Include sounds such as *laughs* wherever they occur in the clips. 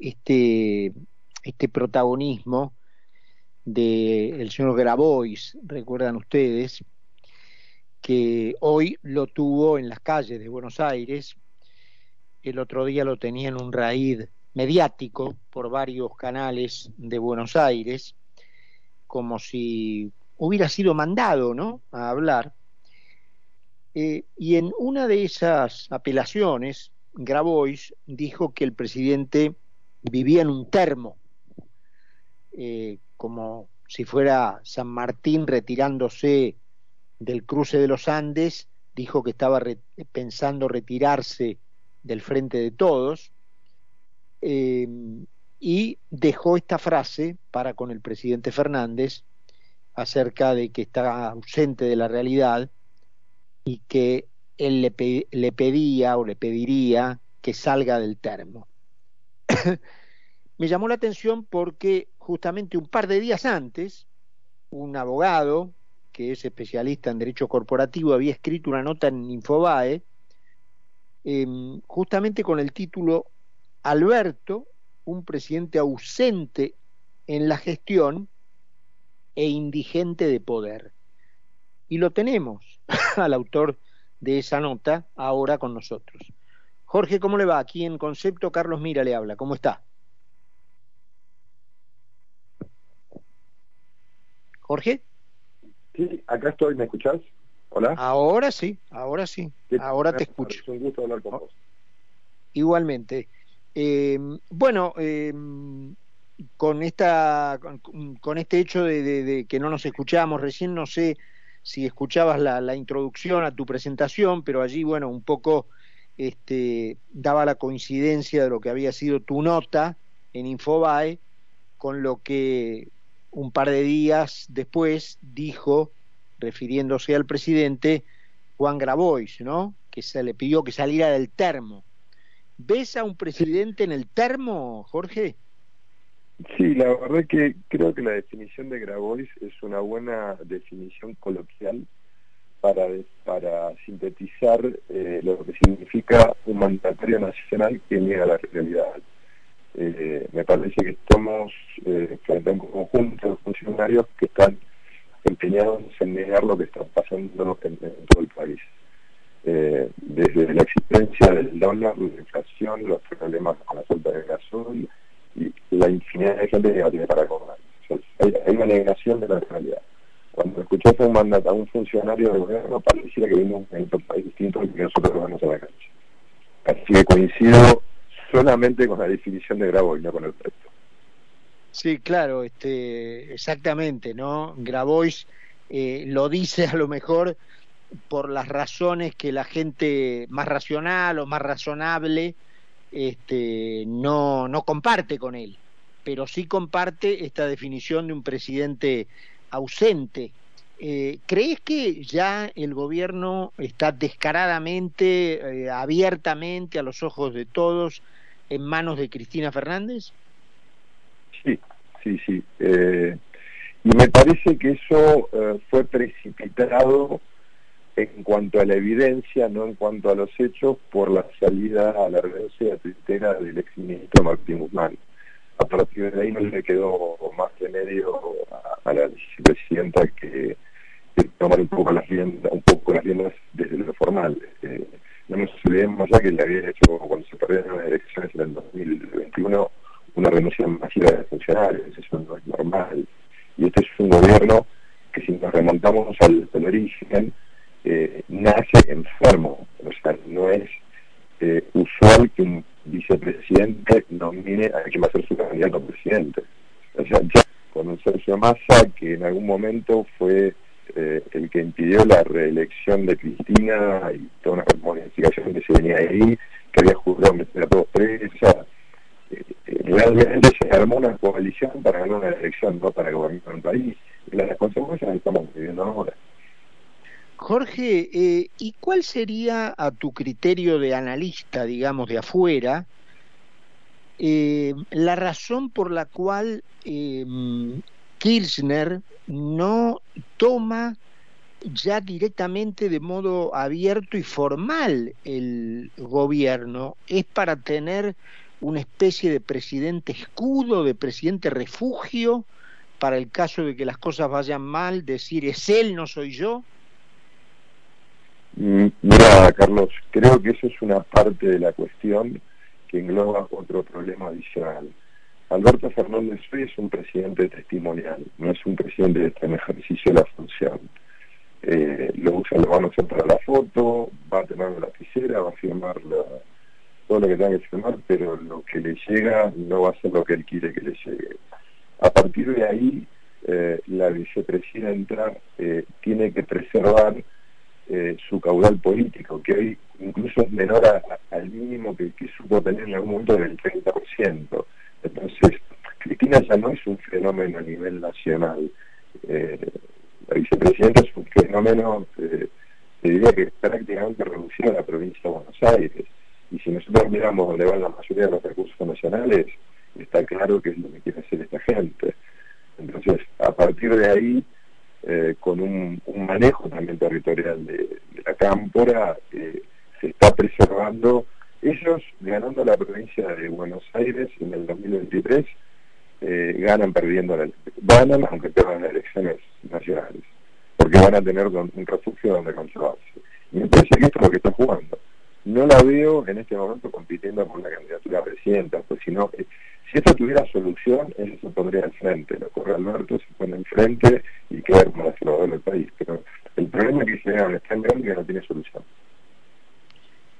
este, este protagonismo del señor Grabois, recuerdan ustedes, que hoy lo tuvo en las calles de Buenos Aires, el otro día lo tenía en un raíz mediático por varios canales de Buenos Aires, como si hubiera sido mandado ¿no? a hablar. Eh, y en una de esas apelaciones, Grabois dijo que el presidente vivía en un termo, eh, como si fuera San Martín retirándose del cruce de los Andes, dijo que estaba pensando retirarse del frente de todos, eh, y dejó esta frase para con el presidente Fernández acerca de que está ausente de la realidad y que él le, le pedía o le pediría que salga del termo. *laughs* Me llamó la atención porque justamente un par de días antes, un abogado que es especialista en derecho corporativo había escrito una nota en Infobae em, justamente con el título Alberto, un presidente ausente en la gestión e indigente de poder. Y lo tenemos *laughs* al autor de esa nota ahora con nosotros. Jorge, ¿cómo le va? Aquí en Concepto, Carlos Mira le habla. ¿Cómo está? Jorge. Sí, acá estoy, ¿me escuchás? Hola. Ahora sí, ahora sí, ahora te escucho. Es un gusto hablar con vos. Igualmente. Eh, bueno, eh, con esta, con, este hecho de, que no nos escuchábamos recién, no sé si escuchabas la, introducción a tu presentación, pero allí, bueno, un poco este, daba la coincidencia de lo que había sido tu nota en Infobae con lo que un par de días después dijo, refiriéndose al presidente, Juan Grabois, ¿no? Que se le pidió que saliera del termo. ¿Ves a un presidente en el termo, Jorge? Sí, la verdad que creo que la definición de Grabois es una buena definición coloquial para, para sintetizar eh, lo que significa un mandatario nacional que niega la realidad. Eh, me parece que estamos eh, frente a un conjunto de funcionarios que están empeñados en negar lo que está pasando en, todo el país. Eh, desde la existencia del dólar, la inflación, los problemas con la suelta de gasol y la infinidad de gente que a tener para cobrar. hay, una negación de la realidad. Cuando escuchas a un mandato, a un funcionario de gobierno, pareciera que en otro país distinto al que nosotros vamos a la cancha. Así que coincido solamente con la definición de Grabois, no con el resto. Sí, claro, este, exactamente, ¿no? Grabois eh, lo dice a lo mejor por las razones que la gente más racional o más razonable este, no, no comparte con él, pero sí comparte esta definición de un presidente ausente. Eh, ¿Crees que ya el gobierno está descaradamente, eh, abiertamente, a los ojos de todos, en manos de Cristina Fernández? Sí, sí, sí. Eh, y me parece que eso fue precipitado en cuanto a la evidencia, no en cuanto a los hechos, por la salida a la renuncia tuitera del exministro Martín Guzmán. A partir de ahí no le quedó más remedio a, la vicepresidenta que, tomar un poco las riendas, un poco las riendas desde lo formal. Eh, no nos olvidemos ya que le había hecho, cuando se perdieron las elecciones en el 2021, una renuncia masiva de funcionarios, eso no es normal. Y este es un gobierno que si nos remontamos al, origen, eh, nace enfermo, o sea, no es eh, usual que un vicepresidente nomine a quien va a ser su candidato presidente. O sea, ya con un Sergio Massa que en algún momento fue eh, el que impidió la reelección de Cristina y toda una modificación que se venía ahí, que había jurado meter a todos presa. Eh, eh, realmente se armó una coalición para ganar una elección, no para gobernar un país. Y las consecuencias las estamos viviendo ahora. Jorge, ¿y cuál sería a tu criterio de analista, digamos, de afuera, la razón por la cual Kirchner no toma ya directamente de modo abierto y formal el gobierno, es para tener una especie de presidente escudo, de presidente refugio, para el caso de que las cosas vayan mal, decir es él, no soy yo? Mm, mira, Carlos, creo que eso es una parte de la cuestión que engloba otro problema adicional. Alberto Fernández es un presidente testimonial, no es un presidente en ejercicio de la función. Eh, lo usa, lo van a usar para la foto, va a tener una lapicera, va a firmar todo lo que tenga que firmar, pero lo que le llega no va a ser lo que él quiere que le llegue. A partir de ahí, eh, la vicepresidenta eh, tiene que preservar eh, su caudal político, que hoy incluso es menor al mínimo que, supo tener en algún momento del 30%. Entonces, Cristina ya no es un fenómeno a nivel nacional. la vicepresidenta es un fenómeno, se diría que prácticamente reducido a la provincia de Buenos Aires. Y si nosotros miramos dónde van la mayoría de los recursos nacionales, está claro que es lo que quiere hacer esta gente. Entonces, a partir de ahí, eh, con un, manejo también territorial de, la cámpora, eh, se está preservando. Ellos, ganando la provincia de Buenos Aires en el 2023, eh, ganan perdiendo la ganan aunque pierdan las elecciones nacionales, porque van a tener un refugio donde conservarse. Y me parece que esto es lo que está jugando. No la veo en este momento compitiendo por la candidatura presidenta, pues si no, si esto tuviera solución, eso se pondría al frente. Lo corre Alberto, se pone enfrente y queda como la salvador del país. Pero el problema que se es tan grande que no tiene solución.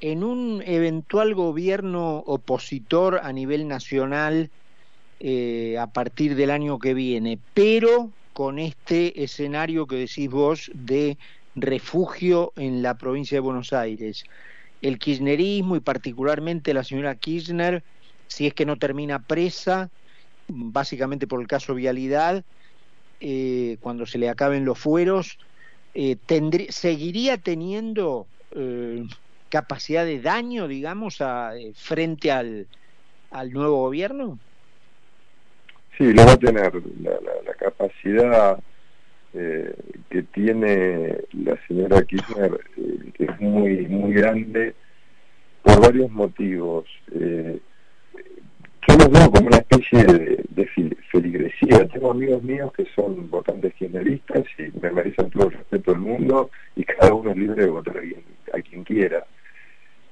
En un eventual gobierno opositor a nivel nacional eh, a partir del año que viene, pero con este escenario que decís vos de refugio en la provincia de Buenos Aires. El kirchnerismo y particularmente la señora Kirchner si es que no termina presa, básicamente por el caso vialidad, eh, cuando se le acaben los fueros, eh, ¿seguiría teniendo eh, capacidad de daño, digamos, a, frente al, nuevo gobierno? Sí, lo va a tener. La, capacidad que tiene la señora Kirchner es muy, muy grande por varios motivos. Yo los veo como una especie de, feligresía. Tengo amigos míos que son votantes kirchneristas y me merecen todo el respeto del mundo y cada uno es libre de votar a quien, quiera.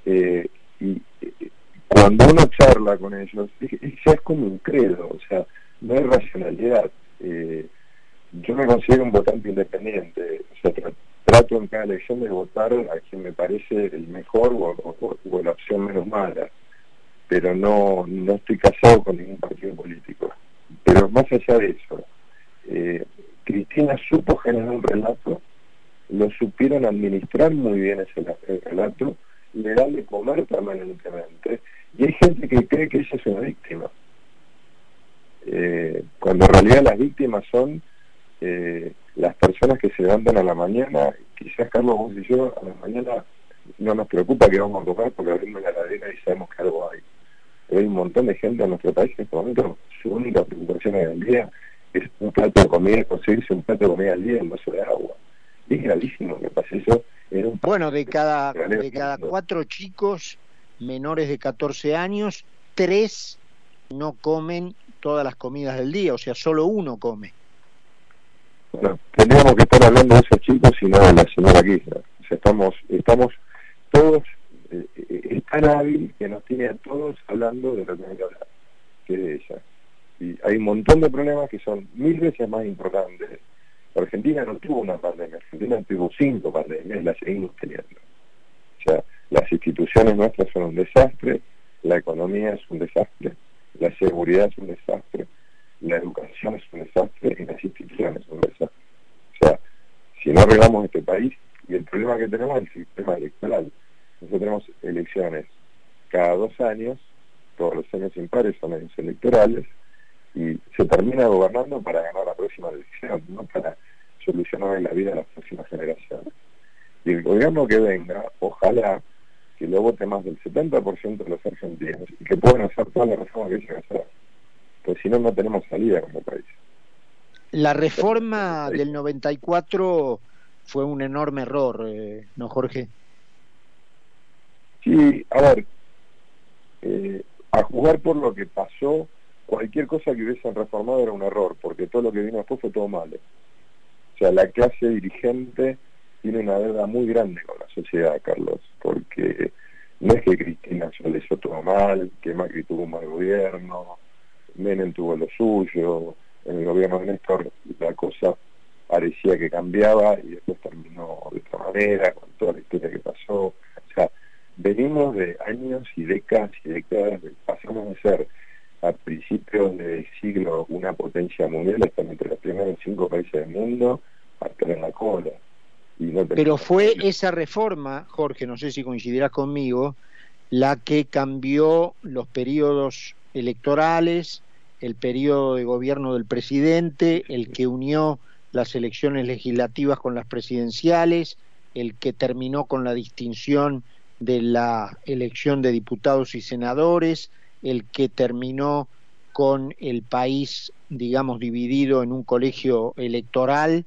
Eh, y eh, cuando uno charla con ellos, ya es como un credo, o sea, no hay racionalidad. Eh, yo me considero un votante independiente, o sea, trato en cada elección de votar a quien me parece el mejor o la opción menos mala pero no, no estoy casado con ningún partido político. Pero más allá de eso, eh, Cristina supo generar un relato, lo supieron administrar muy bien ese relato, le dan de comer permanentemente, y hay gente que cree que ella es una víctima. Eh, cuando en realidad las víctimas son eh, las personas que se levantan a la mañana, quizás Carlos vos y yo a la mañana no nos preocupa que vamos a comer porque abrimos la heladera y sabemos que algo hay hay un montón de gente en nuestro país en este momento, su única preocupación el día es un plato de comida, conseguirse un plato de comida al día en vaso de agua. Y es gravísimo que pase eso en un Bueno, de cada, de cada cuatro chicos menores de 14 años, tres no comen todas las comidas del día, o sea, solo uno come. Bueno, tendríamos que estar hablando de esos chicos y no de la señora Kirchner. O sea, estamos, estamos todos es tan hábil que nos tiene a todos hablando de lo que hay que hablar, que es de ella. Y hay un montón de problemas que son mil veces más importantes. Argentina no tuvo una pandemia, Argentina tuvo cinco pandemias las seguimos teniendo. O sea, las instituciones nuestras son un desastre, la economía es un desastre, la seguridad es un desastre, la educación es un desastre y las instituciones son un desastre. O sea, si no arreglamos este país, y el problema que tenemos es el sistema electoral, nosotros tenemos elecciones cada dos años, todos los años impares son años electorales, y se termina gobernando para ganar la próxima elección, no para solucionar la vida de las próximas generaciones. Y el gobierno que venga, ojalá que lo vote más del 70% de los argentinos y que puedan hacer toda la reforma que hay hacer. Pues si no, no tenemos salida como país. La reforma del 94 fue un enorme error, eh, ¿no, Jorge? A ver, eh, a jugar por lo que pasó, cualquier cosa que hubiesen reformado era un error, porque todo lo que vino después fue todo malo. O sea, la clase dirigente tiene una deuda muy grande con la sociedad, Carlos, porque no es que Cristina se le hizo todo mal, que Macri tuvo un mal gobierno, Menem tuvo lo suyo, en el gobierno de Néstor la cosa parecía que cambiaba y después terminó de otra manera, con toda la historia que pasó. O sea, de años y décadas y décadas, pasamos de ser a principios del siglo una potencia mundial, están entre los primeros cinco países del mundo, a estar en la cola. Pero fue esa reforma, Jorge, no sé si coincidirás conmigo, la que cambió los periodos electorales, el periodo de gobierno del presidente, el que unió las elecciones legislativas con las presidenciales, el que terminó con la distinción de la elección de diputados y senadores, el que terminó con el país, digamos, dividido en un colegio electoral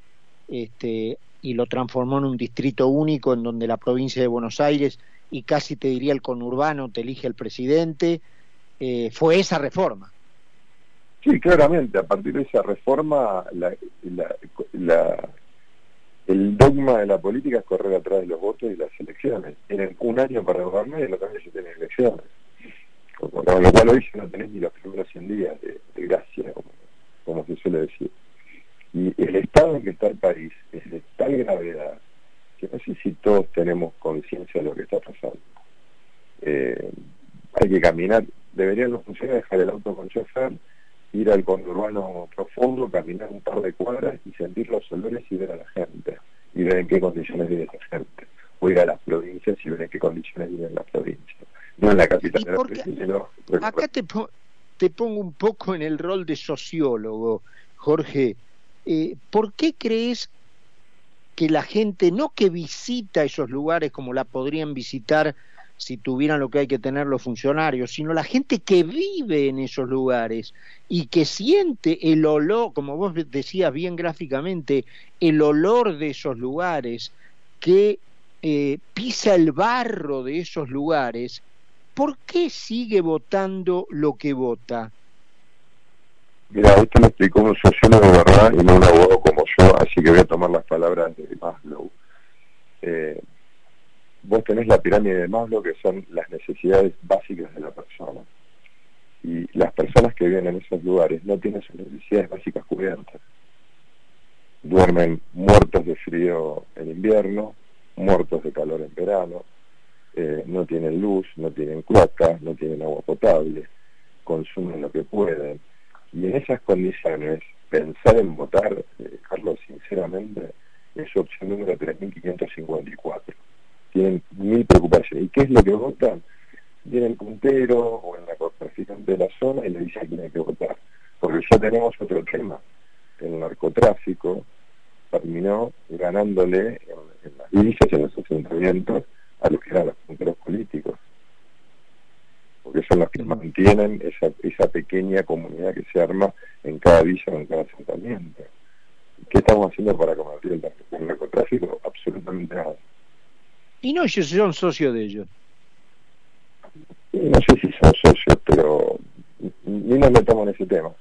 este, y lo transformó en un distrito único en donde la provincia de Buenos Aires y casi te diría el conurbano te elige el presidente, eh, fue esa reforma. Sí, claramente, a partir de esa reforma la, el de la política es correr atrás de los votos y las elecciones. Tienen un año para gobernar y los años se tienen elecciones. Con lo cual hoy no tenés ni los primeros 100 días de, gracia, como, se suele decir. Y el estado en que está el país es de tal gravedad que no sé si todos tenemos conciencia de lo que está pasando. Eh, hay que caminar, deberían los funcionarios dejar el auto con chofer, ir al conurbano profundo, caminar un par de cuadras y sentir los olores y ver a la gente, y ver en qué condiciones vive esa gente. O ir a las provincias y ver en qué condiciones vive en las provincias. No en la capital de la provincia, Acá te, te pongo un poco en el rol de sociólogo, Jorge. Eh, ¿Por qué crees que la gente, no que visita esos lugares como la podrían visitar si tuvieran lo que hay que tener los funcionarios, sino la gente que vive en esos lugares y que siente el olor, como vos decías bien gráficamente, el olor de esos lugares, que eh, pisa el barro de esos lugares, ¿por qué sigue votando lo que vota? Mira, esto lo explicó un sociólogo de verdad y no un abogado como yo, así que voy a tomar las palabras de Maslow. Eh, vos tenés la pirámide de Maslow, que son las necesidades básicas de la persona. Y las personas que viven en esos lugares no tienen sus necesidades básicas cubiertas. Duermen muertos de frío en invierno, muertos de calor en verano, eh, no tienen luz, no tienen cloaca, no tienen agua potable, consumen lo que pueden. Y en esas condiciones, pensar en votar, eh, Carlos, sinceramente, es opción número 3554 tienen mil preocupaciones. ¿Y qué es lo que votan? Viene el puntero o el narcotraficante de la zona y le dice quién hay que votar. Porque ya tenemos otro tema. El narcotráfico terminó ganándole en, las villas, en los asentamientos, a los que eran los punteros políticos. Porque son los que mantienen esa, esa pequeña comunidad que se arma en cada villa o en cada asentamiento. ¿Qué estamos haciendo para combatir el narcotráfico? Absolutamente nada. Y no ellos son socios de ellos. No sé si son socios, pero ni nos metamos en ese tema.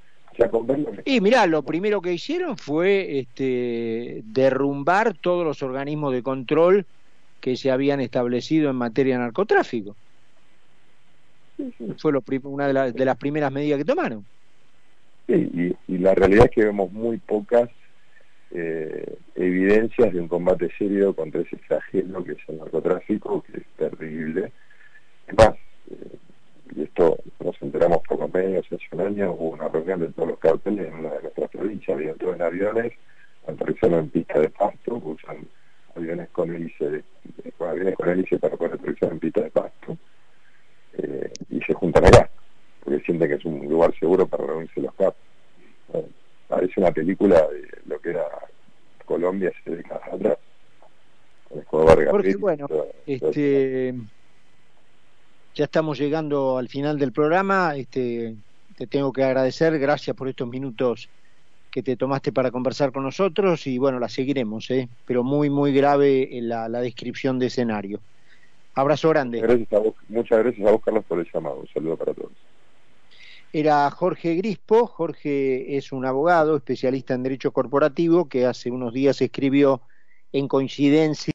y mirá, lo primero que hicieron fue este, derrumbar todos los organismos de control que se habían establecido en materia de narcotráfico. Fue lo, una de, de, las primeras medidas que tomaron. Sí, y, la realidad es que vemos muy pocas eh, evidencias de un combate serio contra ese flagelo que es el narcotráfico, que es terrible. Es más, eh, y esto nos enteramos por medios hace un año, hubo una reunión de todos los carteles en una de nuestras provincias, todos en aviones, aterrizaron en pista de pasto, usan aviones con hélice, aviones con hélice para poder aterrizar en pista de pasto, eh, y se juntan acá, porque sienten que es un lugar seguro para reunirse los capos parece una película de lo que era Colombia hace décadas atrás. Porque bueno, este, ya estamos llegando al final del programa. Este, te tengo que agradecer, gracias por estos minutos que te tomaste para conversar con nosotros y bueno, la seguiremos, ¿eh? pero muy, muy grave la, la descripción de escenario. Abrazo grande. Gracias a vos, muchas gracias a vos, Carlos, por el llamado. Un saludo para todos. era Jorge Grispo. Jorge es un abogado especialista en derecho corporativo que hace unos días escribió en coincidencia